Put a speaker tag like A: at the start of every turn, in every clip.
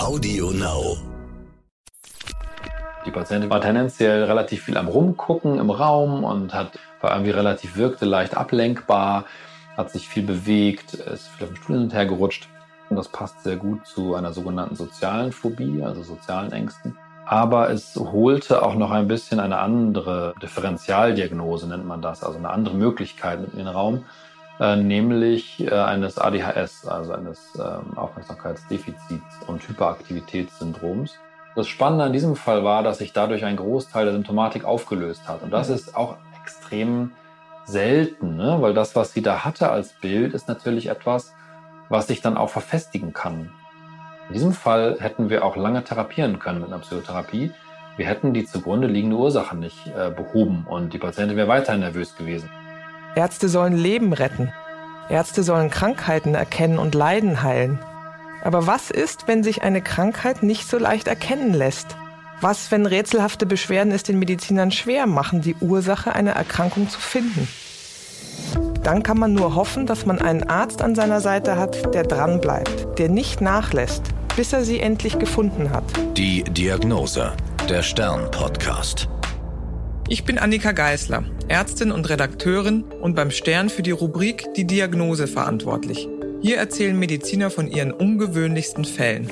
A: Audio Now.
B: Die Patientin war tendenziell relativ viel am Rumgucken im Raum und hat war irgendwie relativ wirkte leicht ablenkbar, hat sich viel bewegt, ist viel auf dem Stuhl hin und gerutscht. Und das passt sehr gut zu einer sogenannten sozialen Phobie, also sozialen Ängsten. Aber es holte auch noch ein bisschen eine andere Differentialdiagnose, nennt man das, also eine andere Möglichkeit in den Raum, äh, nämlich äh, eines ADHS, also eines äh, Aufmerksamkeitsdefizits und Hyperaktivitätssyndroms. Das Spannende an diesem Fall war, dass sich dadurch ein Großteil der Symptomatik aufgelöst hat. Und das mhm. ist auch extrem selten, ne? weil das, was sie da hatte als Bild, ist natürlich etwas, was sich dann auch verfestigen kann. In diesem Fall hätten wir auch lange therapieren können mit einer Psychotherapie. Wir hätten die zugrunde liegende Ursache nicht äh, behoben und die Patientin wäre weiterhin nervös gewesen.
C: Ärzte sollen Leben retten. Ärzte sollen Krankheiten erkennen und Leiden heilen. Aber was ist, wenn sich eine Krankheit nicht so leicht erkennen lässt? Was, wenn rätselhafte Beschwerden es den Medizinern schwer machen, die Ursache einer Erkrankung zu finden? Dann kann man nur hoffen, dass man einen Arzt an seiner Seite hat, der dranbleibt, der nicht nachlässt, bis er sie endlich gefunden hat.
A: Die Diagnose, der Stern-Podcast.
C: Ich bin Annika Geisler, Ärztin und Redakteurin und beim Stern für die Rubrik Die Diagnose verantwortlich. Hier erzählen Mediziner von ihren ungewöhnlichsten Fällen.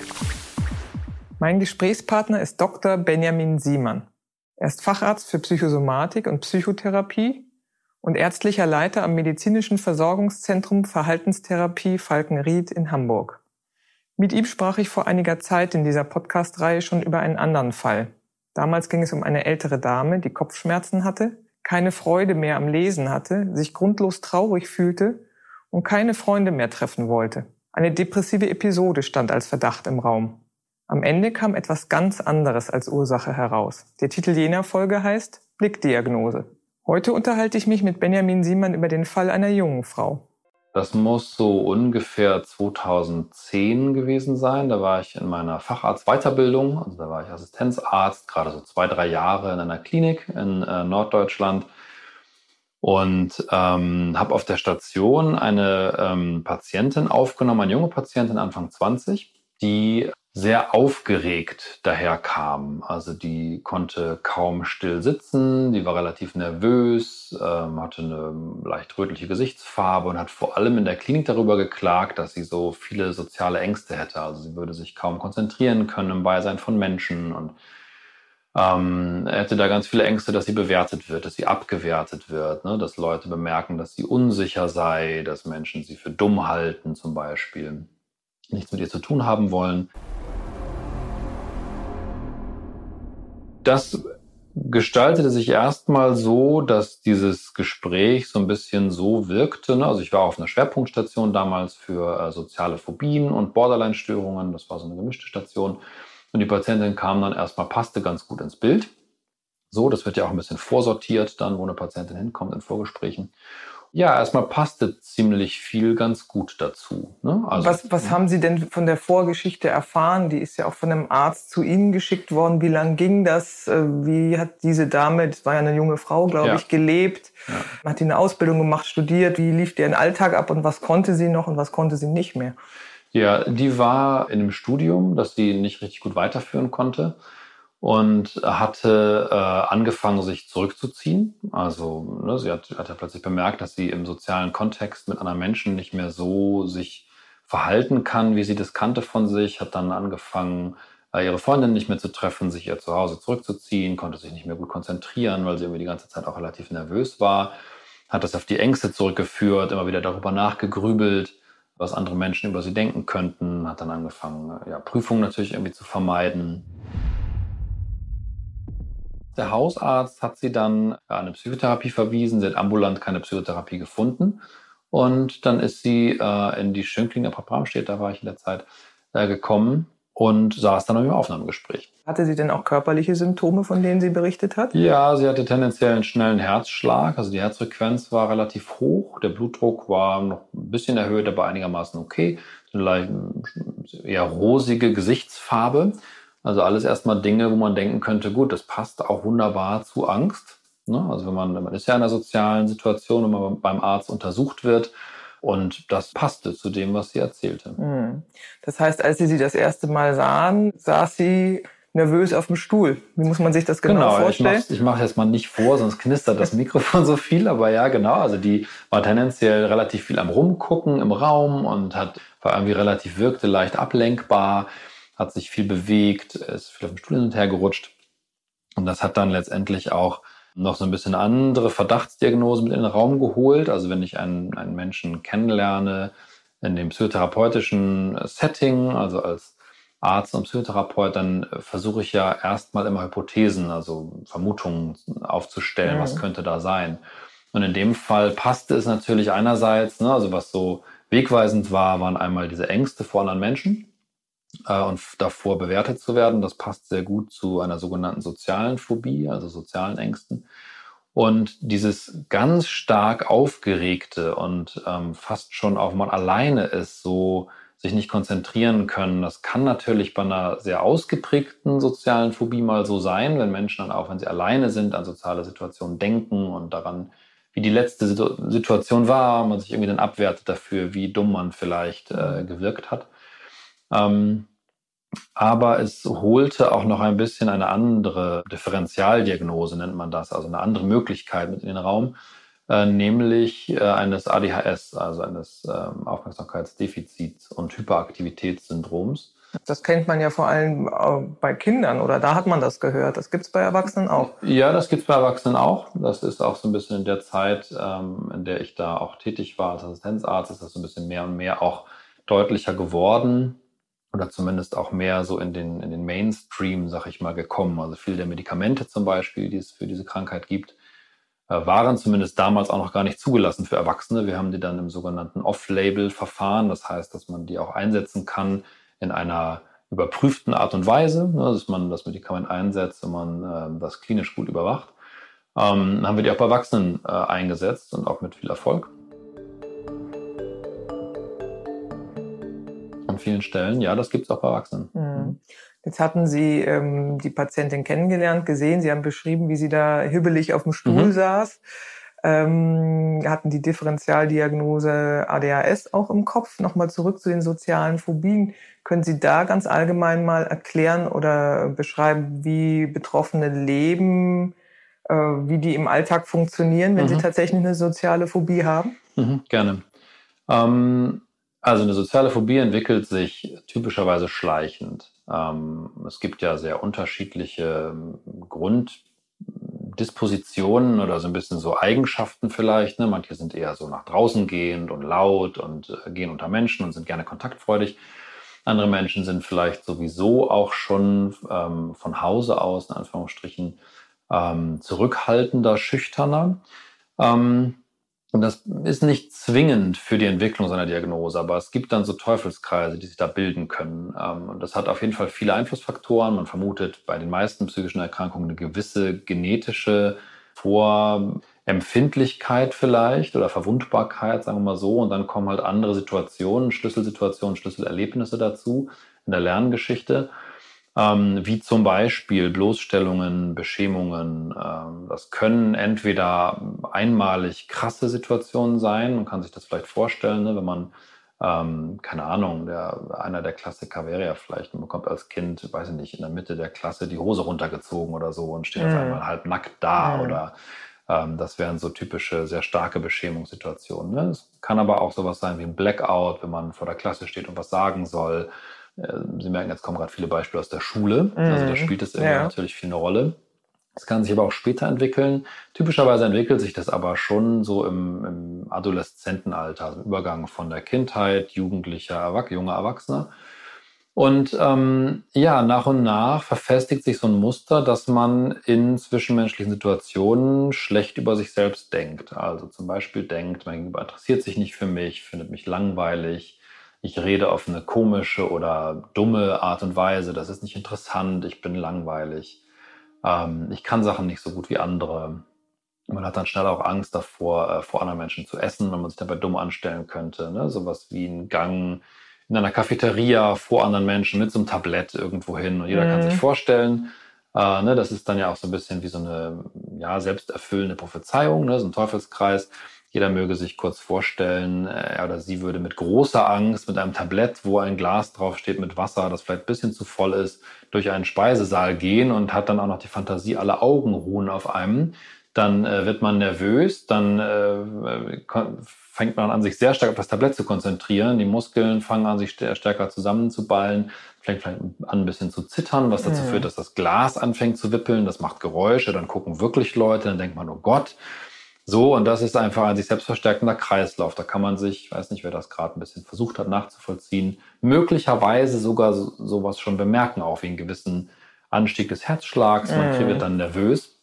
C: Mein Gesprächspartner ist Dr. Benjamin Siemann. Er ist Facharzt für Psychosomatik und Psychotherapie und ärztlicher Leiter am Medizinischen Versorgungszentrum Verhaltenstherapie Falkenried in Hamburg. Mit ihm sprach ich vor einiger Zeit in dieser Podcast-Reihe schon über einen anderen Fall. Damals ging es um eine ältere Dame, die Kopfschmerzen hatte, keine Freude mehr am Lesen hatte, sich grundlos traurig fühlte und keine Freunde mehr treffen wollte. Eine depressive Episode stand als Verdacht im Raum. Am Ende kam etwas ganz anderes als Ursache heraus. Der Titel jener Folge heißt Blickdiagnose. Heute unterhalte ich mich mit Benjamin Siemann über den Fall einer jungen Frau.
B: Das muss so ungefähr 2010 gewesen sein. Da war ich in meiner Facharztweiterbildung, also da war ich Assistenzarzt, gerade so zwei, drei Jahre in einer Klinik in äh, Norddeutschland und ähm, habe auf der Station eine ähm, Patientin aufgenommen, eine junge Patientin, Anfang 20, die sehr aufgeregt daherkam. Also die konnte kaum still sitzen, die war relativ nervös, ähm, hatte eine leicht rötliche Gesichtsfarbe und hat vor allem in der Klinik darüber geklagt, dass sie so viele soziale Ängste hätte. Also sie würde sich kaum konzentrieren können im Beisein von Menschen und ähm, hätte da ganz viele Ängste, dass sie bewertet wird, dass sie abgewertet wird, ne? dass Leute bemerken, dass sie unsicher sei, dass Menschen sie für dumm halten zum Beispiel, nichts mit ihr zu tun haben wollen. Das gestaltete sich erstmal so, dass dieses Gespräch so ein bisschen so wirkte. Ne? Also ich war auf einer Schwerpunktstation damals für äh, soziale Phobien und Borderline-Störungen. Das war so eine gemischte Station. Und die Patientin kam dann erstmal, passte ganz gut ins Bild. So, das wird ja auch ein bisschen vorsortiert dann, wo eine Patientin hinkommt in Vorgesprächen. Ja, erstmal passte ziemlich viel ganz gut dazu. Ne?
C: Also, was was haben Sie denn von der Vorgeschichte erfahren? Die ist ja auch von einem Arzt zu Ihnen geschickt worden. Wie lang ging das? Äh, wie hat diese Dame, das war ja eine junge Frau, glaube ja. ich, gelebt? Ja. Hat die eine Ausbildung gemacht, studiert? Wie lief ihr Alltag ab und was konnte sie noch und was konnte sie nicht mehr?
B: Ja, die war in einem Studium, das sie nicht richtig gut weiterführen konnte und hatte äh, angefangen, sich zurückzuziehen. Also ne, sie hat, hat ja plötzlich bemerkt, dass sie im sozialen Kontext mit anderen Menschen nicht mehr so sich verhalten kann, wie sie das kannte von sich, hat dann angefangen, äh, ihre Freundin nicht mehr zu treffen, sich ihr Zuhause zurückzuziehen, konnte sich nicht mehr gut konzentrieren, weil sie irgendwie die ganze Zeit auch relativ nervös war, hat das auf die Ängste zurückgeführt, immer wieder darüber nachgegrübelt was andere Menschen über sie denken könnten, hat dann angefangen, ja, Prüfungen natürlich irgendwie zu vermeiden. Der Hausarzt hat sie dann an eine Psychotherapie verwiesen. Sie hat ambulant keine Psychotherapie gefunden. Und dann ist sie äh, in die Schönklinger Bramstedt, da war ich in der Zeit, äh, gekommen und saß dann im Aufnahmegespräch.
C: Hatte sie denn auch körperliche Symptome, von denen sie berichtet hat?
B: Ja, sie hatte tendenziell einen schnellen Herzschlag. Also die Herzfrequenz war relativ hoch. Der Blutdruck war noch ein bisschen erhöht, aber einigermaßen okay. Eine eher rosige Gesichtsfarbe. Also alles erstmal Dinge, wo man denken könnte, gut, das passt auch wunderbar zu Angst. Ne? Also wenn man, man ist ja in einer sozialen Situation, wenn man beim Arzt untersucht wird, Und das passte zu dem, was sie erzählte.
C: Hm. Das heißt, als Sie sie das erste Mal sahen, saß sie nervös auf dem Stuhl. Wie muss man sich das genau, genau vorstellen?
B: Ich mache mach jetzt mal nicht vor, sonst knistert das Mikrofon so viel. Aber ja, genau. Also die war tendenziell relativ viel am Rumgucken im Raum und hat war irgendwie relativ wirkte leicht ablenkbar, hat sich viel bewegt, ist viel auf dem Stuhl hin und her gerutscht. Und das hat dann letztendlich auch noch so ein bisschen andere Verdachtsdiagnosen mit in den Raum geholt. Also wenn ich einen, einen Menschen kennenlerne in dem psychotherapeutischen Setting, also als Arzt und Psychotherapeut, dann versuche ich ja erstmal immer Hypothesen, also Vermutungen aufzustellen, mhm. was könnte da sein. Und in dem Fall passte es natürlich einerseits, ne, also was so wegweisend war, waren einmal diese Ängste vor anderen Menschen äh, und davor bewertet zu werden. Das passt sehr gut zu einer sogenannten sozialen Phobie, also sozialen Ängsten. Und dieses ganz stark aufgeregte und ähm, fast schon auch mal alleine ist, so sich nicht konzentrieren können, das kann natürlich bei einer sehr ausgeprägten sozialen Phobie mal so sein, wenn Menschen dann auch, wenn sie alleine sind, an soziale Situationen denken und daran, wie die letzte Situation war, man sich irgendwie dann abwertet dafür, wie dumm man vielleicht äh, gewirkt hat. Ähm, aber es holte auch noch ein bisschen eine andere Differentialdiagnose, nennt man das, also eine andere Möglichkeit mit in den Raum, äh, nämlich äh, eines ADHS, also eines äh, Aufmerksamkeitsdefizits- und Hyperaktivitätssyndroms.
C: Das kennt man ja vor allem äh, bei Kindern oder da hat man das gehört. Das gibt es bei Erwachsenen auch.
B: Ja, das gibt es bei Erwachsenen auch. Das ist auch so ein bisschen in der Zeit, ähm, in der ich da auch tätig war als Assistenzarzt, ist das so ein bisschen mehr und mehr auch deutlicher geworden oder zumindest auch mehr so in den, in den Mainstream, sag ich mal, gekommen. Also viele der Medikamente zum Beispiel, die es für diese Krankheit gibt, äh, waren zumindest damals auch noch gar nicht zugelassen für Erwachsene. Wir haben die dann im sogenannten Off-Label-Verfahren. Das heißt, dass man die auch einsetzen kann in einer überprüften Art und Weise, ne, dass man das Medikament einsetzt und man äh, das klinisch gut überwacht. Ähm, haben wir die auch bei Erwachsenen äh, eingesetzt und auch mit viel Erfolg. An vielen Stellen. Ja, das gibt es auch bei Erwachsenen. Mhm.
C: Jetzt hatten Sie ähm, die Patientin kennengelernt, gesehen. Sie haben beschrieben, wie sie da hibbelig auf dem Stuhl mhm. saß. Ähm, hatten die Differentialdiagnose ADHS auch im Kopf. Nochmal zurück zu den sozialen Phobien. Können Sie da ganz allgemein mal erklären oder beschreiben, wie Betroffene leben, äh, wie die im Alltag funktionieren, wenn mhm. sie tatsächlich eine soziale Phobie haben?
B: Mhm, gerne. Ähm, also eine soziale Phobie entwickelt sich typischerweise schleichend. Ähm, es gibt ja sehr unterschiedliche ähm, Grunddispositionen oder so ein bisschen so Eigenschaften vielleicht. Ne? Manche sind eher so nach draußen gehend und laut und äh, gehen unter Menschen und sind gerne kontaktfreudig. Andere Menschen sind vielleicht sowieso auch schon ähm, von Hause aus, in Anführungsstrichen, ähm, zurückhaltender, schüchterner. Ähm, und das ist nicht zwingend für die Entwicklung seiner Diagnose, aber es gibt dann so Teufelskreise, die sich da bilden können. Ähm, und das hat auf jeden Fall viele Einflussfaktoren. Man vermutet bei den meisten psychischen Erkrankungen eine gewisse genetische Vorempfindlichkeit vielleicht oder Verwundbarkeit, sagen wir mal so. Und dann kommen halt andere Situationen, Schlüsselsituationen, Schlüsselerlebnisse dazu in der Lerngeschichte ähm, wie zum Beispiel Bloßstellungen, Beschämungen. Ähm, das können entweder einmalig krasse Situationen sein, man kann sich das vielleicht vorstellen, ne, wenn man ähm, keine Ahnung, der, einer der Klassiker wäre ja vielleicht, man bekommt als Kind, weiß ich nicht, in der Mitte der Klasse die Hose runtergezogen oder so und steht mhm. auf einmal halb nackt da mhm. oder ähm, das wären so typische, sehr starke Beschämungssituationen. Ne? Es kann aber auch sowas sein wie ein Blackout, wenn man vor der Klasse steht und was sagen soll. Äh, Sie merken, jetzt kommen gerade viele Beispiele aus der Schule. Also da mhm. spielt es ja. natürlich viel eine Rolle. Es kann sich aber auch später entwickeln. Typischerweise entwickelt sich das aber schon so im, im Adoleszentenalter, also im Übergang von der Kindheit, jugendlicher, Erwach junger Erwachsener. Und ähm, ja, nach und nach verfestigt sich so ein Muster, dass man in zwischenmenschlichen Situationen schlecht über sich selbst denkt. Also zum Beispiel denkt, mein Gegenüber interessiert sich nicht für mich, findet mich langweilig, ich rede auf eine komische oder dumme Art und Weise, das ist nicht interessant, ich bin langweilig, ähm, ich kann Sachen nicht so gut wie andere. Man hat dann schnell auch Angst davor, äh, vor anderen Menschen zu essen, wenn man sich dabei dumm anstellen könnte. Ne? Sowas wie ein Gang in einer Cafeteria vor anderen Menschen mit so einem Tablett irgendwo hin und jeder mhm. kann sich vorstellen. Äh, ne? Das ist dann ja auch so ein bisschen wie so eine ja, selbsterfüllende Prophezeiung, ne? so ein Teufelskreis. Jeder möge sich kurz vorstellen, äh, er oder sie würde mit großer Angst mit einem Tablett, wo ein Glas draufsteht mit Wasser, das vielleicht ein bisschen zu voll ist, durch einen Speisesaal gehen und hat dann auch noch die Fantasie, alle Augen ruhen auf einem. Dann äh, wird man nervös, dann äh, fängt man an, sich sehr stark auf das Tablett zu konzentrieren. Die Muskeln fangen an, sich stärker zusammenzuballen, fängt vielleicht an, ein bisschen zu zittern, was dazu mhm. führt, dass das Glas anfängt zu wippeln. Das macht Geräusche, dann gucken wirklich Leute, dann denkt man, oh Gott, so, und das ist einfach ein sich selbst verstärkender Kreislauf. Da kann man sich, ich weiß nicht, wer das gerade ein bisschen versucht hat nachzuvollziehen, möglicherweise sogar so, sowas schon bemerken, auch wie einen gewissen Anstieg des Herzschlags. Man mm. wird dann nervös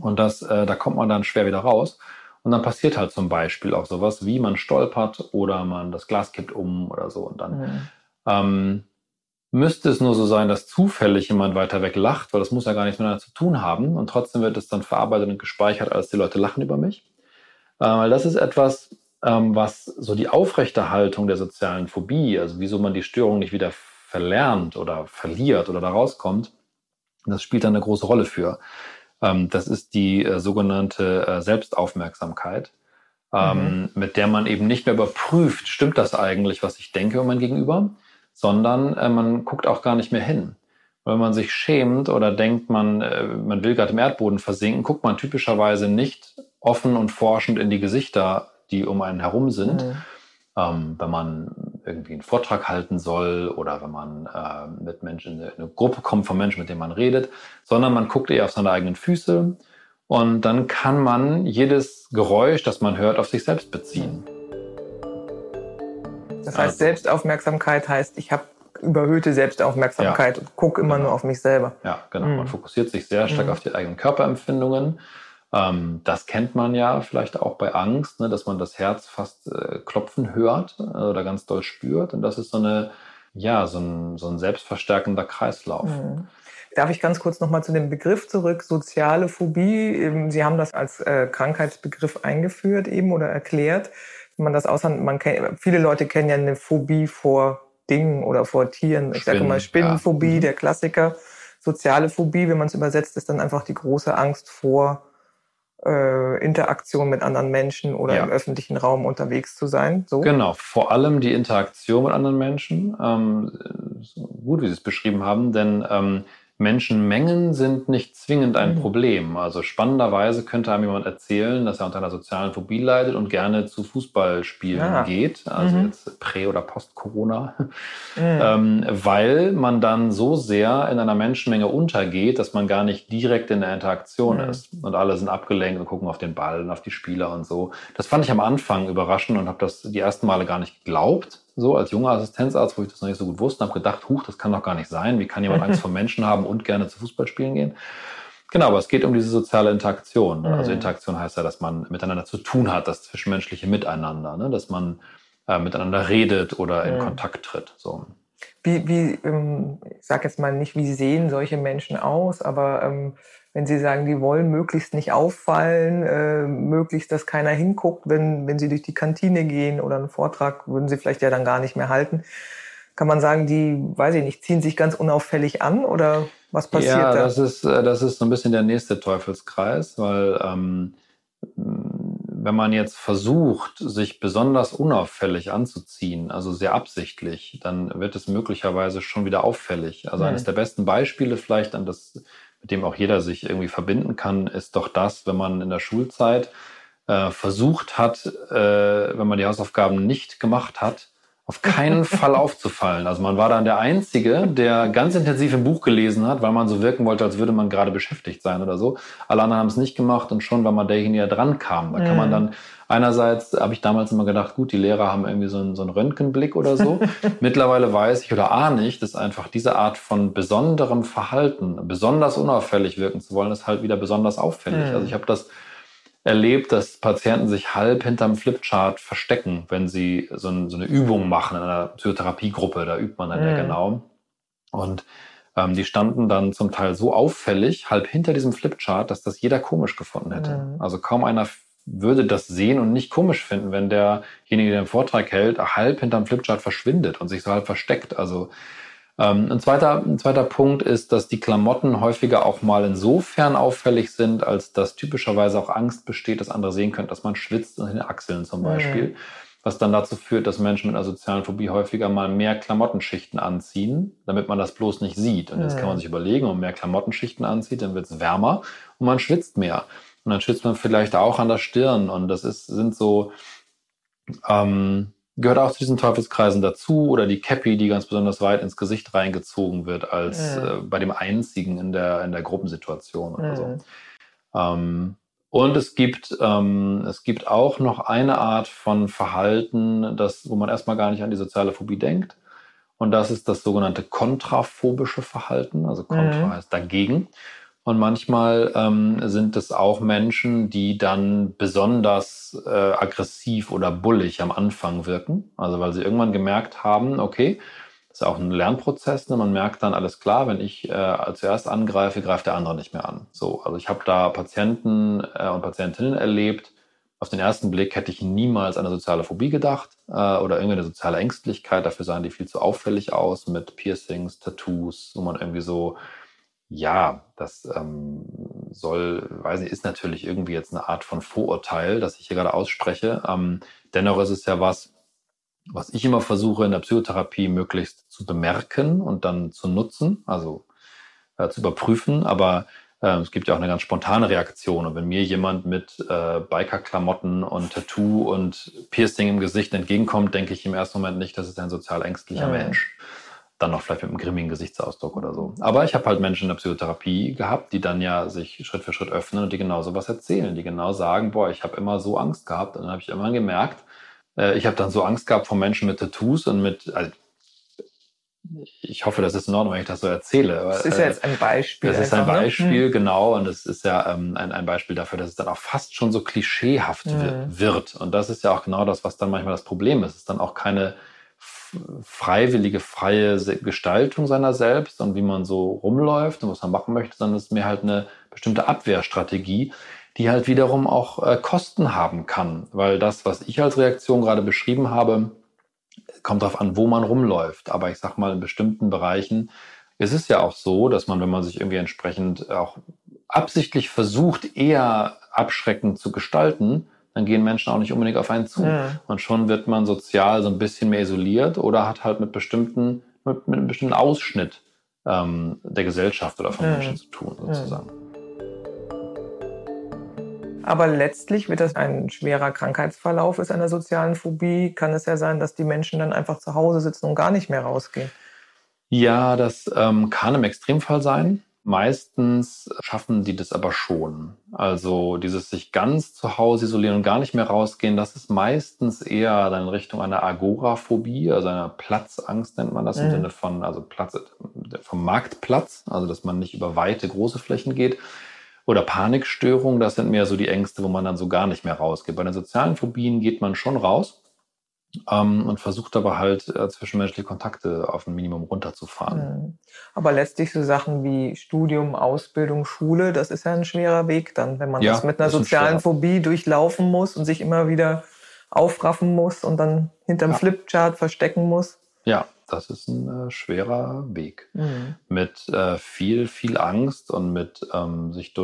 B: und das, äh, da kommt man dann schwer wieder raus. Und dann passiert halt zum Beispiel auch sowas, wie man stolpert oder man das Glas kippt um oder so. Und dann mm. ähm, müsste es nur so sein, dass zufällig jemand weiter weg lacht, weil das muss ja gar nichts miteinander zu tun haben. Und trotzdem wird es dann verarbeitet und gespeichert, als die Leute lachen über mich. Äh, weil das ist etwas, ähm, was so die Aufrechterhaltung der sozialen Phobie, also wieso man die Störung nicht wieder verlernt oder verliert oder da rauskommt, das spielt da eine große Rolle für. Ähm, das ist die äh, sogenannte äh, Selbstaufmerksamkeit. Ähm, mhm. mit der man eben nicht mehr überprüft, stimmt das eigentlich, was ich denke über mein Gegenüber, sondern äh, man guckt auch gar nicht mehr hin. Wenn man sich schämt oder denkt, man, äh, man will gerade im Erdboden versinken, guckt man typischerweise nicht offen und forschend in die Gesichter, die um einen herum sind. Mhm. Ähm, wenn man irgendwie einen Vortrag halten soll oder wenn man äh, mit Menschen in eine Gruppe kommt von Menschen, mit denen man redet, sondern man guckt eher auf seine eigenen Füße und dann kann man jedes Geräusch, das man hört, auf sich selbst beziehen.
C: Das heißt, Selbstaufmerksamkeit heißt, ich habe überhöhte Selbstaufmerksamkeit ja, und gucke immer genau. nur auf mich selber.
B: Ja, genau. Mhm. Man fokussiert sich sehr stark mhm. auf die eigenen Körperempfindungen. Ähm, das kennt man ja vielleicht auch bei Angst, ne, dass man das Herz fast äh, klopfen hört äh, oder ganz doll spürt. Und das ist so eine, ja, so ein, so ein selbstverstärkender Kreislauf. Mhm.
C: Darf ich ganz kurz nochmal zu dem Begriff zurück, soziale Phobie? Sie haben das als äh, Krankheitsbegriff eingeführt eben oder erklärt man das aushandelt, man kennt, viele Leute kennen ja eine Phobie vor Dingen oder vor Tieren. Ich sage mal Spinnenphobie, ja. der Klassiker. Soziale Phobie, wenn man es übersetzt, ist dann einfach die große Angst vor äh, Interaktion mit anderen Menschen oder ja. im öffentlichen Raum unterwegs zu sein.
B: So? Genau, vor allem die Interaktion mit anderen Menschen. Ähm, gut, wie Sie es beschrieben haben, denn ähm, Menschenmengen sind nicht zwingend ein mhm. Problem. Also spannenderweise könnte einem jemand erzählen, dass er unter einer sozialen Phobie leidet und gerne zu Fußballspielen ja. geht, also mhm. jetzt Prä- oder Post-Corona, mhm. ähm, weil man dann so sehr in einer Menschenmenge untergeht, dass man gar nicht direkt in der Interaktion mhm. ist. Und alle sind abgelenkt und gucken auf den Ball und auf die Spieler und so. Das fand ich am Anfang überraschend und habe das die ersten Male gar nicht geglaubt so als junger Assistenzarzt, wo ich das noch nicht so gut wusste, habe gedacht, huch, das kann doch gar nicht sein. Wie kann jemand Angst vor Menschen haben und gerne zu Fußballspielen gehen? Genau, aber es geht um diese soziale Interaktion. Mhm. Also Interaktion heißt ja, dass man miteinander zu tun hat, das zwischenmenschliche Miteinander, ne? dass man äh, miteinander redet oder in mhm. Kontakt tritt. So.
C: Wie, wie ähm, ich sage jetzt mal nicht, wie sehen solche Menschen aus, aber ähm, wenn Sie sagen, die wollen möglichst nicht auffallen, äh, möglichst, dass keiner hinguckt, wenn, wenn Sie durch die Kantine gehen oder einen Vortrag, würden Sie vielleicht ja dann gar nicht mehr halten. Kann man sagen, die, weiß ich nicht, ziehen sich ganz unauffällig an oder was passiert ja,
B: da? Ja, das ist, äh, das ist so ein bisschen der nächste Teufelskreis, weil ähm, wenn man jetzt versucht, sich besonders unauffällig anzuziehen, also sehr absichtlich, dann wird es möglicherweise schon wieder auffällig. Also mhm. eines der besten Beispiele vielleicht an das mit dem auch jeder sich irgendwie verbinden kann, ist doch das, wenn man in der Schulzeit äh, versucht hat, äh, wenn man die Hausaufgaben nicht gemacht hat, auf keinen Fall aufzufallen. Also man war dann der Einzige, der ganz intensiv im Buch gelesen hat, weil man so wirken wollte, als würde man gerade beschäftigt sein oder so. Alle anderen haben es nicht gemacht und schon war man derjenige, der dran kam. Da kann man dann einerseits, habe ich damals immer gedacht, gut, die Lehrer haben irgendwie so einen, so einen Röntgenblick oder so. Mittlerweile weiß ich oder ahne ich, dass einfach diese Art von besonderem Verhalten, besonders unauffällig wirken zu wollen, ist halt wieder besonders auffällig. Mhm. Also ich habe das erlebt, dass Patienten sich halb hinterm Flipchart verstecken, wenn sie so, ein, so eine Übung machen in einer Psychotherapiegruppe. Da übt man dann mhm. ja genau. Und ähm, die standen dann zum Teil so auffällig, halb hinter diesem Flipchart, dass das jeder komisch gefunden hätte. Mhm. Also kaum einer würde das sehen und nicht komisch finden, wenn derjenige, der den Vortrag hält, halb hinterm Flipchart verschwindet und sich so halb versteckt. Also Ähm, ein, zweiter, ein zweiter Punkt ist, dass die Klamotten häufiger auch mal insofern auffällig sind, als dass typischerweise auch Angst besteht, dass andere sehen können, dass man schwitzt in den Achseln zum Beispiel. Mhm. Was dann dazu führt, dass Menschen mit einer sozialen Phobie häufiger mal mehr Klamottenschichten anziehen, damit man das bloß nicht sieht. Und jetzt kann man sich überlegen, wenn man mehr Klamottenschichten anzieht, dann wird es wärmer und man schwitzt mehr. Und dann schwitzt man vielleicht auch an der Stirn. Und das ist, sind so, ähm, gehört auch zu diesen Teufelskreisen dazu oder die Cappy, die ganz besonders weit ins Gesicht reingezogen wird, als mhm. äh, bei dem Einzigen in der, in der Gruppensituation oder mhm. so. Ähm, und es gibt, ähm, es gibt auch noch eine Art von Verhalten, das, wo man erstmal gar nicht an die soziale Phobie denkt. Und das ist das sogenannte kontraphobische Verhalten. Also kontra mhm. heißt dagegen. Und manchmal ähm, sind es auch Menschen, die dann besonders äh, aggressiv oder bullig am Anfang wirken. Also weil sie irgendwann gemerkt haben, okay, das ist auch ein Lernprozess. Ne? Man merkt dann, alles klar, wenn ich äh, zuerst angreife, greift der andere nicht mehr an. So, also ich habe da Patienten äh, und Patientinnen erlebt. Auf den ersten Blick hätte ich niemals an eine soziale Phobie gedacht äh, oder irgendwie eine soziale Ängstlichkeit. Dafür sahen die viel zu auffällig aus mit Piercings, Tattoos, wo man irgendwie so ja, das ähm, soll, weiß nicht, ist natürlich irgendwie jetzt eine Art von Vorurteil, das ich hier gerade ausspreche. Ähm, dennoch ist es ja was, was ich immer versuche in der Psychotherapie möglichst zu bemerken und dann zu nutzen, also äh, zu überprüfen. Aber äh, es gibt ja auch eine ganz spontane Reaktion. Und wenn mir jemand mit äh, Biker-Klamotten und Tattoo und Piercing im Gesicht entgegenkommt, denke ich im ersten Moment nicht, das ist ein sozial ängstlicher ja. Mensch dann noch vielleicht mit einem grimmigen Gesichtsausdruck oder so. Aber ich habe halt Menschen in der Psychotherapie gehabt, die dann ja sich Schritt für Schritt öffnen und die genau sowas erzählen, die genau sagen, boah, ich habe immer so Angst gehabt. Und dann habe ich immer gemerkt, äh, ich habe dann so Angst gehabt vor Menschen mit Tattoos und mit, also, ich hoffe, das ist in Ordnung, wenn ich das so erzähle.
C: Das ist ja jetzt ein Beispiel.
B: Das ist ein ne? Beispiel, ne? genau. Und es ist ja ähm, ein, ein Beispiel dafür, dass es dann auch fast schon so klischeehaft mhm. wird. Und das ist ja auch genau das, was dann manchmal das Problem ist. Es ist dann auch keine freiwillige, freie Gestaltung seiner selbst und wie man so rumläuft und was man machen möchte, sondern es ist mir halt eine bestimmte Abwehrstrategie, die halt wiederum auch äh, Kosten haben kann. Weil das, was ich als Reaktion gerade beschrieben habe, kommt darauf an, wo man rumläuft. Aber ich sag mal, in bestimmten Bereichen ist es ja auch so, dass man, wenn man sich irgendwie entsprechend auch absichtlich versucht, eher abschreckend zu gestalten, dann gehen Menschen auch nicht unbedingt auf einen zu. Ja. Und schon wird man sozial so ein bisschen mehr isoliert oder hat halt mit bestimmten, mit, mit einem bestimmten Ausschnitt ähm, der Gesellschaft oder von ja. Menschen zu tun, sozusagen.
C: Aber letztlich wird das ein schwerer Krankheitsverlauf ist einer sozialen Phobie. Kann es ja sein, dass die Menschen dann einfach zu Hause sitzen und gar nicht mehr rausgehen.
B: Ja, das ähm, kann im Extremfall sein. Meistens schaffen die das aber schon. Also dieses sich ganz zu Hause isolieren und gar nicht mehr rausgehen, das ist meistens eher dann in Richtung einer Agoraphobie, also einer Platzangst nennt man das mhm. im Sinne von, also Platz, vom Marktplatz, also dass man nicht über weite, große Flächen geht. Oder Panikstörung, das sind mehr so die Ängste, wo man dann so gar nicht mehr rausgeht. Bei den sozialen Phobien geht man schon raus ähm, und versucht aber halt äh, zwischenmenschliche Kontakte auf ein Minimum runterzufahren.
C: Aber letztlich so Sachen wie Studium, Ausbildung, Schule, das ist ja ein schwerer Weg dann, wenn man ja, das mit einer sozialen ein Phobie durchlaufen muss und sich immer wieder aufraffen muss und dann hinterm ja. Flipchart verstecken muss.
B: Ja, das ist ein äh, schwerer Weg. Mhm. Mit äh, viel, viel Angst und mit ähm, sich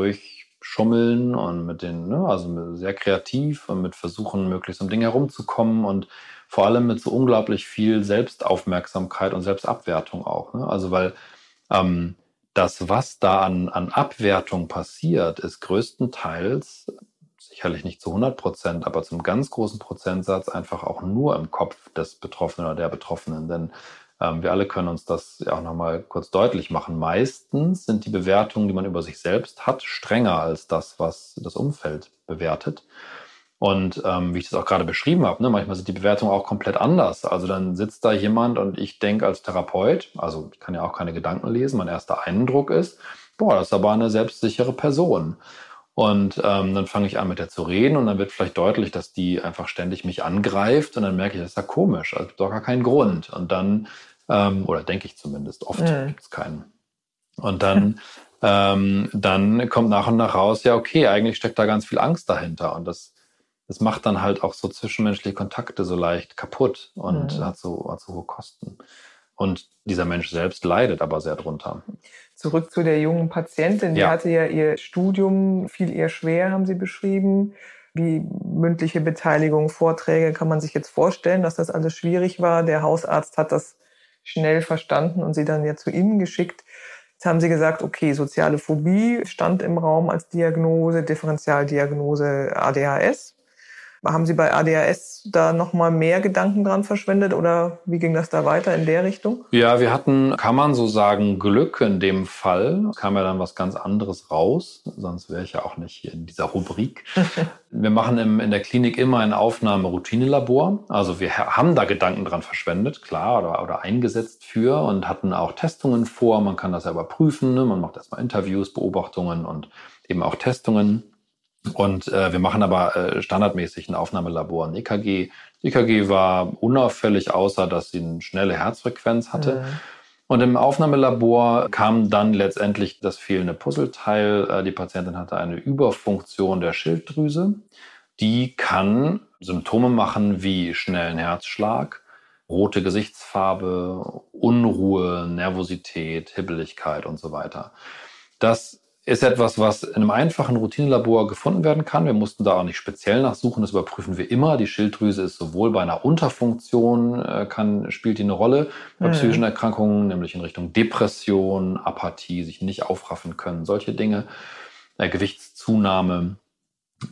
B: durchschummeln und mit den, ne, also sehr kreativ und mit Versuchen, möglichst um Dinge herumzukommen und vor allem mit so unglaublich viel Selbstaufmerksamkeit und Selbstabwertung auch. Ne? Also weil ähm, das, was da an, an Abwertung passiert, ist größtenteils, sicherlich nicht zu 100 Prozent, aber zum ganz großen Prozentsatz einfach auch nur im Kopf des Betroffenen oder der Betroffenen. Denn wir alle können uns das ja auch nochmal kurz deutlich machen. Meistens sind die Bewertungen, die man über sich selbst hat, strenger als das, was das Umfeld bewertet. Und ähm, wie ich das auch gerade beschrieben habe, ne, manchmal sind die Bewertungen auch komplett anders. Also dann sitzt da jemand und ich denke als Therapeut, also ich kann ja auch keine Gedanken lesen, mein erster Eindruck ist, boah, das ist aber eine selbstsichere Person. Und ähm, dann fange ich an, mit der zu reden und dann wird vielleicht deutlich, dass die einfach ständig mich angreift und dann merke ich, das ist ja komisch, also doch gar keinen Grund. Und dann, ähm, oder denke ich zumindest, oft mhm. gibt es keinen. Und dann, ähm, dann kommt nach und nach raus, ja, okay, eigentlich steckt da ganz viel Angst dahinter. Und das das macht dann halt auch so zwischenmenschliche Kontakte so leicht kaputt und mhm. hat, so, hat so hohe Kosten. Und dieser Mensch selbst leidet aber sehr drunter.
C: Zurück zu der jungen Patientin. Die ja. hatte ja ihr Studium, fiel ihr schwer, haben Sie beschrieben. Wie mündliche Beteiligung, Vorträge, kann man sich jetzt vorstellen, dass das alles schwierig war. Der Hausarzt hat das schnell verstanden und sie dann ja zu Ihnen geschickt. Jetzt haben Sie gesagt, okay, soziale Phobie stand im Raum als Diagnose, Differentialdiagnose ADHS. Haben Sie bei ADHS da nochmal mehr Gedanken dran verschwendet oder wie ging das da weiter in der Richtung?
B: Ja, wir hatten, kann man so sagen, Glück in dem Fall. Es kam ja dann was ganz anderes raus, sonst wäre ich ja auch nicht hier in dieser Rubrik. wir machen im, in der Klinik immer ein Aufnahme-Routine-Labor. Also wir haben da Gedanken dran verschwendet, klar, oder, oder eingesetzt für und hatten auch Testungen vor. Man kann das ja überprüfen. Ne? Man macht erstmal Interviews, Beobachtungen und eben auch Testungen. Und äh, wir machen aber äh, standardmäßig ein Aufnahmelabor, ein EKG. EKG war unauffällig, außer dass sie eine schnelle Herzfrequenz hatte. Mhm. Und im Aufnahmelabor kam dann letztendlich das fehlende Puzzleteil. Äh, die Patientin hatte eine Überfunktion der Schilddrüse. Die kann Symptome machen wie schnellen Herzschlag, rote Gesichtsfarbe, Unruhe, Nervosität, Hibbeligkeit und so weiter. Das ist etwas, was in einem einfachen Routinelabor gefunden werden kann. Wir mussten da auch nicht speziell nachsuchen. Das überprüfen wir immer. Die Schilddrüse ist sowohl bei einer Unterfunktion äh, kann, spielt die eine Rolle bei mhm. psychischen Erkrankungen, nämlich in Richtung Depression, Apathie, sich nicht aufraffen können, solche Dinge, äh, Gewichtszunahme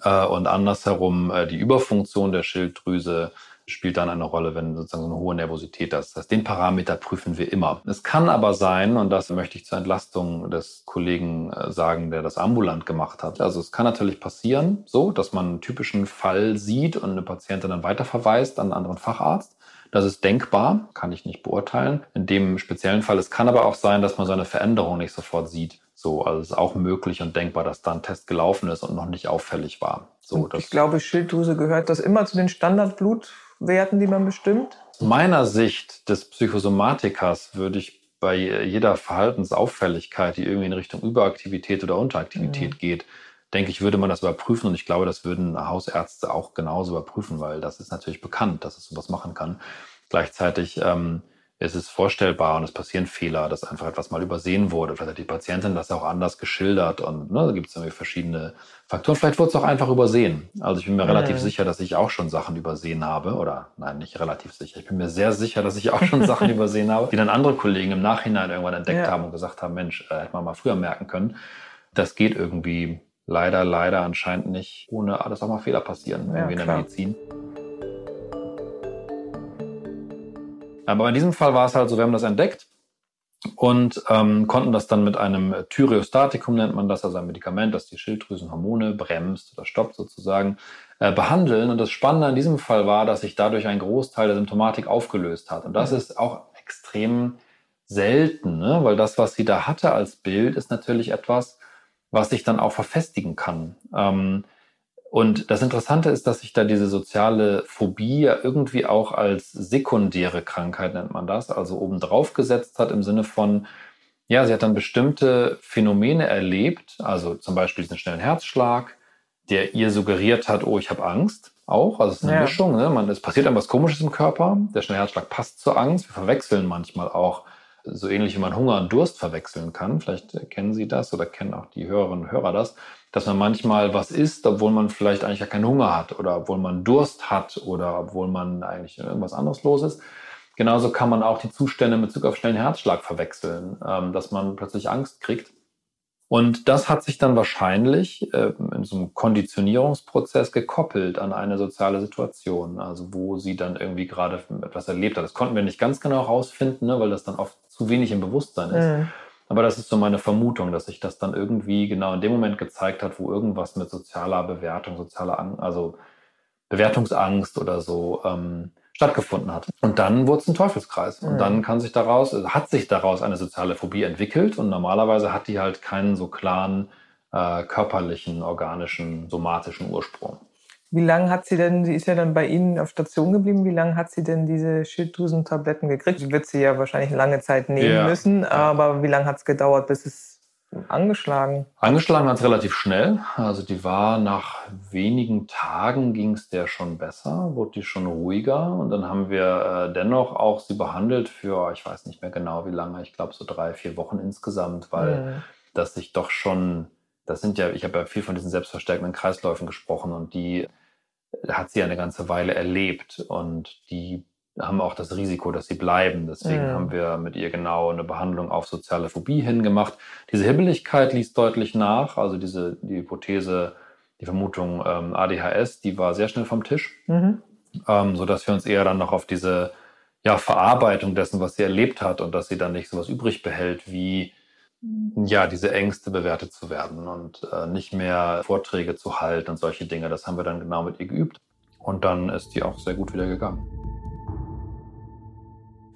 B: äh, und andersherum äh, die Überfunktion der Schilddrüse spielt dann eine Rolle, wenn sozusagen so eine hohe Nervosität ist. Das heißt, den Parameter prüfen wir immer. Es kann aber sein, und das möchte ich zur Entlastung des Kollegen äh, sagen, der das ambulant gemacht hat. Also es kann natürlich passieren, so, dass man einen typischen Fall sieht und eine Patientin dann weiterverweist an einen anderen Facharzt. Das ist denkbar, kann ich nicht beurteilen. In dem speziellen Fall. Es kann aber auch sein, dass man so eine Veränderung nicht sofort sieht. So, also es ist auch möglich und denkbar, dass da ein Test gelaufen ist und noch nicht auffällig war. So,
C: ich glaube, Schilddrüse gehört das immer zu den Standardblut Werten, die man bestimmt?
B: Aus meiner Sicht des Psychosomatikers würde ich bei jeder Verhaltensauffälligkeit, die irgendwie in Richtung Überaktivität oder Unteraktivität mhm. geht, denke ich, würde man das überprüfen und ich glaube, das würden Hausärzte auch genauso überprüfen, weil das ist natürlich bekannt, dass es sowas machen kann. Gleichzeitig ähm, es ist vorstellbar und es passieren Fehler, dass einfach etwas mal übersehen wurde. Vielleicht hat die Patientin das auch anders geschildert und ne, da gibt es irgendwie verschiedene Faktoren. Vielleicht wurde es auch einfach übersehen. Also ich bin mir mhm. relativ sicher, dass ich auch schon Sachen übersehen habe. Oder nein, nicht relativ sicher. Ich bin mir sehr sicher, dass ich auch schon Sachen übersehen habe, die dann andere Kollegen im Nachhinein irgendwann entdeckt ja. haben und gesagt haben, Mensch, äh, hätte man mal früher merken können. Das geht irgendwie leider, leider anscheinend nicht, ohne dass auch mal Fehler passieren ja, irgendwie in der Medizin. Aber in diesem Fall war es halt so, wir haben das entdeckt und ähm, konnten das dann mit einem Thyreostatikum, nennt man das, also ein Medikament, das die Schilddrüsenhormone bremst oder stoppt sozusagen, äh, behandeln. Und das Spannende an diesem Fall war, dass sich dadurch ein Großteil der Symptomatik aufgelöst hat. Und das mhm. ist auch extrem selten, ne? weil das, was sie da hatte als Bild, ist natürlich etwas, was sich dann auch verfestigen kann. Ähm, und das Interessante ist, dass sich da diese soziale Phobie ja irgendwie auch als sekundäre Krankheit nennt man das, also obendrauf gesetzt hat im Sinne von, ja, sie hat dann bestimmte Phänomene erlebt, also zum Beispiel diesen schnellen Herzschlag, der ihr suggeriert hat, oh, ich habe Angst auch. Also es ist eine ja. Mischung. Ne? Man, es passiert etwas Komisches im Körper. Der schnelle Herzschlag passt zur Angst. Wir verwechseln manchmal auch so ähnlich wie man Hunger und Durst verwechseln kann. Vielleicht kennen Sie das oder kennen auch die Hörerinnen und Hörer das dass man manchmal was isst, obwohl man vielleicht eigentlich ja keinen Hunger hat oder obwohl man Durst hat oder obwohl man eigentlich irgendwas anderes los ist. Genauso kann man auch die Zustände mit Bezug auf schnellen Herzschlag verwechseln, ähm, dass man plötzlich Angst kriegt. Und das hat sich dann wahrscheinlich äh, in so einem Konditionierungsprozess gekoppelt an eine soziale Situation, also wo sie dann irgendwie gerade etwas erlebt hat. Das konnten wir nicht ganz genau herausfinden, ne, weil das dann oft zu wenig im Bewusstsein ist. Mhm. Aber das ist so meine Vermutung, dass sich das dann irgendwie genau in dem Moment gezeigt hat, wo irgendwas mit sozialer Bewertung, sozialer, An also Bewertungsangst oder so ähm, stattgefunden hat. Und dann wurde es ein Teufelskreis. Und dann kann sich daraus, hat sich daraus eine soziale Phobie entwickelt. Und normalerweise hat die halt keinen so klaren äh, körperlichen, organischen, somatischen Ursprung.
C: Wie lange hat sie denn, sie ist ja dann bei Ihnen auf Station geblieben, wie lange hat sie denn diese Schilddrüsentabletten gekriegt? Die wird sie ja wahrscheinlich lange Zeit nehmen ja. müssen, aber wie lange hat es gedauert, bis es angeschlagen?
B: Angeschlagen war es relativ schnell. Also die war nach wenigen Tagen ging es der schon besser, wurde die schon ruhiger. Und dann haben wir äh, dennoch auch sie behandelt für, ich weiß nicht mehr genau wie lange, ich glaube so drei, vier Wochen insgesamt, weil mhm. das sich doch schon, das sind ja, ich habe ja viel von diesen selbstverstärkenden Kreisläufen gesprochen und die hat sie eine ganze Weile erlebt und die haben auch das Risiko, dass sie bleiben. Deswegen mhm. haben wir mit ihr genau eine Behandlung auf soziale Phobie hingemacht. Diese Hibbeligkeit ließ deutlich nach. Also diese die Hypothese, die Vermutung ähm, ADHS, die war sehr schnell vom Tisch, mhm. ähm, sodass wir uns eher dann noch auf diese ja, Verarbeitung dessen, was sie erlebt hat und dass sie dann nicht so was übrig behält, wie ja, diese Ängste bewertet zu werden und äh, nicht mehr Vorträge zu halten und solche Dinge. Das haben wir dann genau mit ihr geübt. Und dann ist die auch sehr gut wieder gegangen.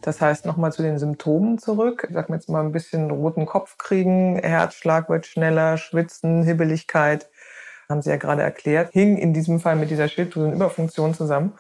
C: Das heißt, nochmal zu den Symptomen zurück. Ich sag mir jetzt mal ein bisschen roten Kopf kriegen, Herzschlag wird schneller, Schwitzen, Hibbeligkeit. Haben Sie ja gerade erklärt. Hing in diesem Fall mit dieser Schilddrüsenüberfunktion zusammen.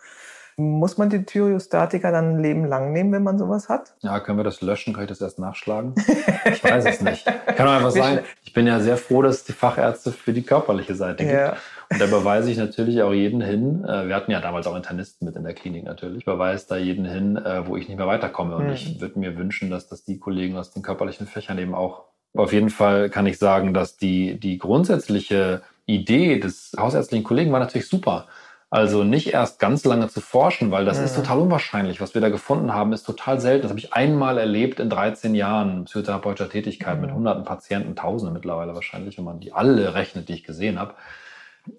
C: Muss man die Thyreostatika dann ein Leben lang nehmen, wenn man sowas hat?
B: Ja, können wir das löschen? Kann ich das erst nachschlagen? Ich weiß es nicht. Ich kann einfach sagen, ich bin ja sehr froh, dass es die Fachärzte für die körperliche Seite gibt. Ja. Und da beweise ich natürlich auch jeden hin. Äh, wir hatten ja damals auch Internisten mit in der Klinik natürlich. Ich beweise da jeden hin, äh, wo ich nicht mehr weiterkomme. Und mhm. ich würde mir wünschen, dass das die Kollegen aus den körperlichen Fächern eben auch. Auf jeden Fall kann ich sagen, dass die, die grundsätzliche Idee des hausärztlichen Kollegen war natürlich super. Also nicht erst ganz lange zu forschen, weil das mhm. ist total unwahrscheinlich. Was wir da gefunden haben, ist total selten. Das habe ich einmal erlebt in 13 Jahren psychotherapeutischer Tätigkeit mhm. mit hunderten Patienten, Tausende mittlerweile wahrscheinlich, wenn man die alle rechnet, die ich gesehen habe.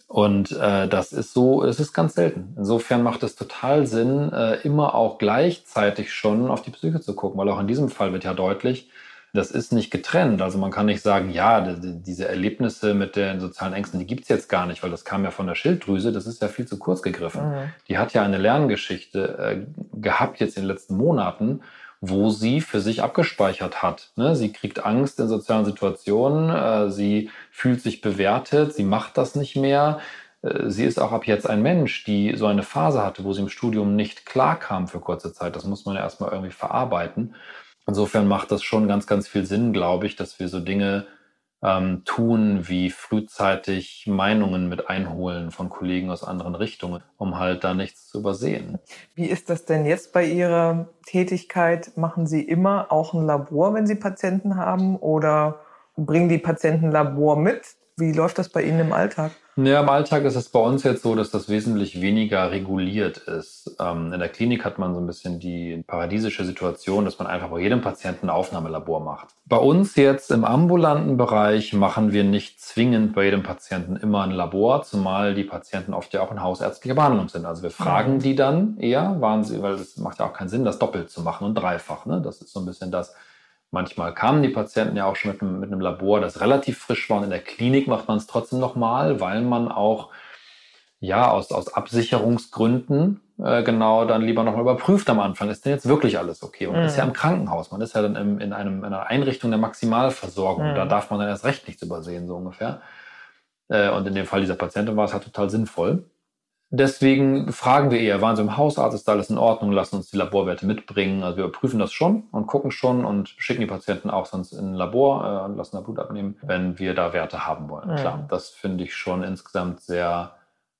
B: Und äh, das ist so, es ist ganz selten. Insofern macht es total Sinn, äh, immer auch gleichzeitig schon auf die Psyche zu gucken, weil auch in diesem Fall wird ja deutlich, das ist nicht getrennt. Also man kann nicht sagen, ja, diese Erlebnisse mit den sozialen Ängsten, die gibt's jetzt gar nicht, weil das kam ja von der Schilddrüse, das ist ja viel zu kurz gegriffen. Mhm. Die hat ja eine Lerngeschichte äh, gehabt jetzt in den letzten Monaten, wo sie für sich abgespeichert hat. Ne? Sie kriegt Angst in sozialen Situationen, äh, sie fühlt sich bewertet, sie macht das nicht mehr. Äh, sie ist auch ab jetzt ein Mensch, die so eine Phase hatte, wo sie im Studium nicht klar kam für kurze Zeit. Das muss man ja erstmal irgendwie verarbeiten. Insofern macht das schon ganz, ganz viel Sinn, glaube ich, dass wir so Dinge ähm, tun, wie frühzeitig Meinungen mit einholen von Kollegen aus anderen Richtungen, um halt da nichts zu übersehen.
C: Wie ist das denn jetzt bei Ihrer Tätigkeit? Machen Sie immer auch ein Labor, wenn Sie Patienten haben oder bringen die Patienten Labor mit? Wie läuft das bei Ihnen im Alltag?
B: Ja, im Alltag ist es bei uns jetzt so, dass das wesentlich weniger reguliert ist. Ähm, in der Klinik hat man so ein bisschen die paradiesische Situation, dass man einfach bei jedem Patienten ein Aufnahmelabor macht. Bei uns jetzt im ambulanten Bereich machen wir nicht zwingend bei jedem Patienten immer ein Labor, zumal die Patienten oft ja auch in hausärztlicher Behandlung sind. Also wir fragen die dann eher, waren sie, weil es macht ja auch keinen Sinn, das doppelt zu machen und dreifach. Ne? Das ist so ein bisschen das, Manchmal kamen die Patienten ja auch schon mit einem, mit einem Labor, das relativ frisch war. Und in der Klinik macht man es trotzdem nochmal, weil man auch ja aus, aus Absicherungsgründen äh, genau dann lieber nochmal überprüft am Anfang. Ist denn jetzt wirklich alles okay? Und mhm. ist ja im Krankenhaus. Man ist ja dann im, in, einem, in einer Einrichtung der Maximalversorgung. Mhm. Da darf man dann erst recht nichts übersehen, so ungefähr. Äh, und in dem Fall dieser Patientin war es halt total sinnvoll. Deswegen fragen wir eher, waren Sie im Hausarzt, ist da alles in Ordnung, lassen uns die Laborwerte mitbringen. Also wir überprüfen das schon und gucken schon und schicken die Patienten auch sonst in ein Labor äh, und lassen da Blut abnehmen, wenn wir da Werte haben wollen. Mhm. Klar, das finde ich schon insgesamt sehr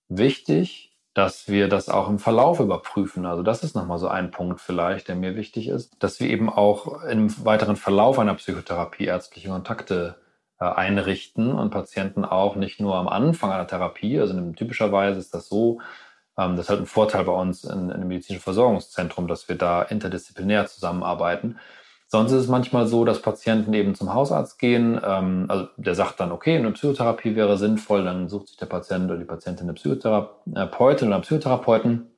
B: wichtig, dass wir das auch im Verlauf überprüfen. Also das ist nochmal so ein Punkt vielleicht, der mir wichtig ist, dass wir eben auch im weiteren Verlauf einer Psychotherapie ärztliche Kontakte äh, einrichten und Patienten auch nicht nur am Anfang einer Therapie, also typischerweise ist das so, ähm, das ist halt ein Vorteil bei uns in, in einem medizinischen Versorgungszentrum, dass wir da interdisziplinär zusammenarbeiten. Sonst ist es manchmal so, dass Patienten eben zum Hausarzt gehen, ähm, also der sagt dann, okay, eine Psychotherapie wäre sinnvoll, dann sucht sich der Patient oder die Patientin eine Psychotherapeutin oder einen Psychotherapeuten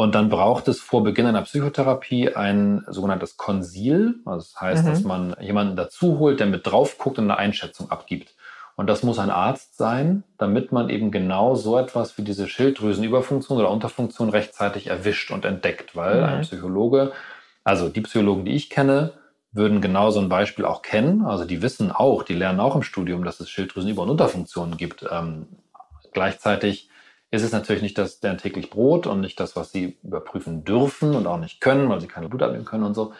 B: und dann braucht es vor Beginn einer Psychotherapie ein sogenanntes Konsil. Also das heißt, mhm. dass man jemanden dazu holt, der mit drauf guckt und eine Einschätzung abgibt. Und das muss ein Arzt sein, damit man eben genau so etwas wie diese Schilddrüsenüberfunktion oder Unterfunktion rechtzeitig erwischt und entdeckt. Weil mhm. ein Psychologe, also die Psychologen, die ich kenne, würden genau so ein Beispiel auch kennen. Also die wissen auch, die lernen auch im Studium, dass es Schilddrüsenüber- und Unterfunktionen gibt. Ähm, gleichzeitig ist es natürlich nicht das deren täglich Brot und nicht das, was sie überprüfen dürfen und auch nicht können, weil sie keine Blut abnehmen können und so.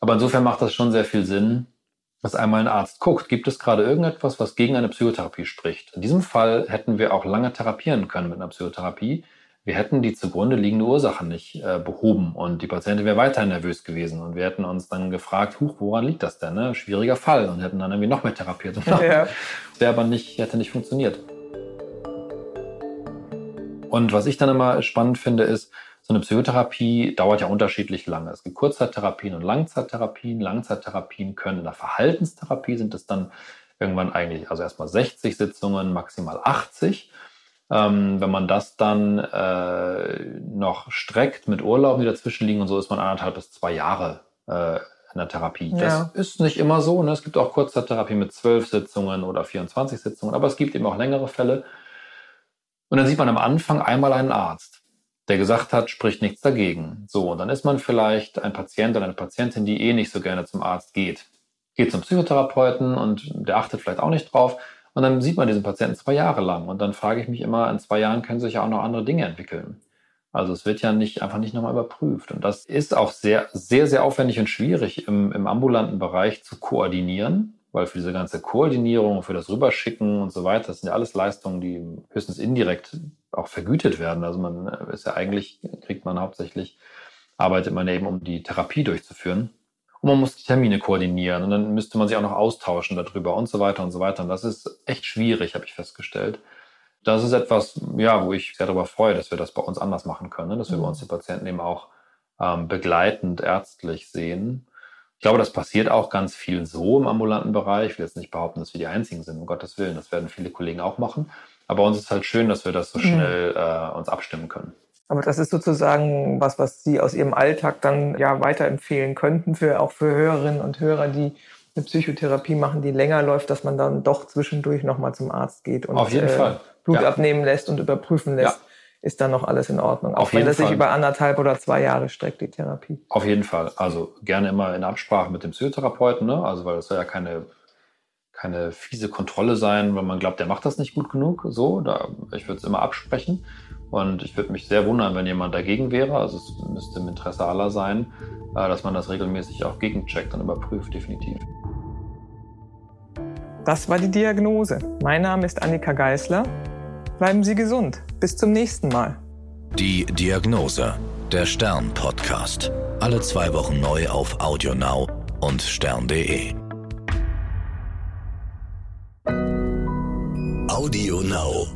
B: Aber insofern macht das schon sehr viel Sinn, dass einmal ein Arzt guckt, gibt es gerade irgendetwas, was gegen eine Psychotherapie spricht. In diesem Fall hätten wir auch lange therapieren können mit einer Psychotherapie. Wir hätten die zugrunde liegende Ursache nicht äh, behoben und die Patientin wäre weiterhin nervös gewesen und wir hätten uns dann gefragt, huch, woran liegt das denn? Ne? Schwieriger Fall und hätten dann irgendwie noch mehr therapiert. Ja. Wäre aber nicht, hätte nicht funktioniert. Und was ich dann immer spannend finde, ist, so eine Psychotherapie dauert ja unterschiedlich lange. Es gibt Kurzzeittherapien und Langzeittherapien. Langzeittherapien können in der Verhaltenstherapie sind es dann irgendwann eigentlich, also erstmal 60 Sitzungen, maximal 80. Ähm, wenn man das dann äh, noch streckt mit Urlauben, die dazwischen liegen und so, ist man anderthalb bis zwei Jahre äh, in der Therapie. Ja. Das ist nicht immer so. Ne? Es gibt auch Kurzzeittherapie mit zwölf Sitzungen oder 24 Sitzungen, aber es gibt eben auch längere Fälle. Und dann sieht man am Anfang einmal einen Arzt der gesagt hat, spricht nichts dagegen. So, und dann ist man vielleicht ein Patient oder eine Patientin, die eh nicht so gerne zum Arzt geht. Geht zum Psychotherapeuten und der achtet vielleicht auch nicht drauf. Und dann sieht man diesen Patienten zwei Jahre lang. Und dann frage ich mich immer, in zwei Jahren können sich ja auch noch andere Dinge entwickeln. Also es wird ja nicht einfach nicht nochmal überprüft. Und das ist auch sehr, sehr, sehr aufwendig und schwierig im, im ambulanten Bereich zu koordinieren weil für diese ganze Koordinierung, für das Rüberschicken und so weiter, das sind ja alles Leistungen, die höchstens indirekt auch vergütet werden. Also man äh, ist ja eigentlich, kriegt man hauptsächlich, arbeitet man eben, um die Therapie durchzuführen. Und man muss die Termine koordinieren und dann müsste man sich auch noch austauschen darüber und so weiter und so weiter. Und das ist echt schwierig, habe ich festgestellt. Das ist etwas, ja, wo ich sehr darüber freue, dass wir das bei uns anders machen können, ne? dass wir bei mhm. uns die Patienten eben auch ähm, begleitend ärztlich sehen ich glaube, das passiert auch ganz viel so im ambulanten Bereich. Ich will jetzt nicht behaupten, dass wir die Einzigen sind, um Gottes Willen. Das werden viele Kollegen auch machen. Aber uns ist halt schön, dass wir das so mhm. schnell äh, uns abstimmen können.
C: Aber das ist sozusagen was, was Sie aus Ihrem Alltag dann ja weiterempfehlen könnten, für, auch für Hörerinnen und Hörer, die eine Psychotherapie machen, die länger läuft, dass man dann doch zwischendurch nochmal zum Arzt geht und
B: äh.
C: Blut ja. abnehmen lässt und überprüfen lässt. Ja ist dann noch alles in Ordnung. Auch Auf wenn das sich über anderthalb oder zwei Jahre streckt, die Therapie.
B: Auf jeden Fall. Also gerne immer in Absprache mit dem Psychotherapeuten, ne? Also weil das soll ja keine, keine fiese Kontrolle sein, weil man glaubt, der macht das nicht gut genug. So, da, ich würde es immer absprechen. Und ich würde mich sehr wundern, wenn jemand dagegen wäre. Also es müsste im Interesse aller sein, äh, dass man das regelmäßig auch gegencheckt und überprüft, definitiv.
C: Das war die Diagnose. Mein Name ist Annika Geißler. Bleiben Sie gesund. Bis zum nächsten Mal.
A: Die Diagnose. Der Stern Podcast. Alle zwei Wochen neu auf AudioNow und stern.de. AudioNow.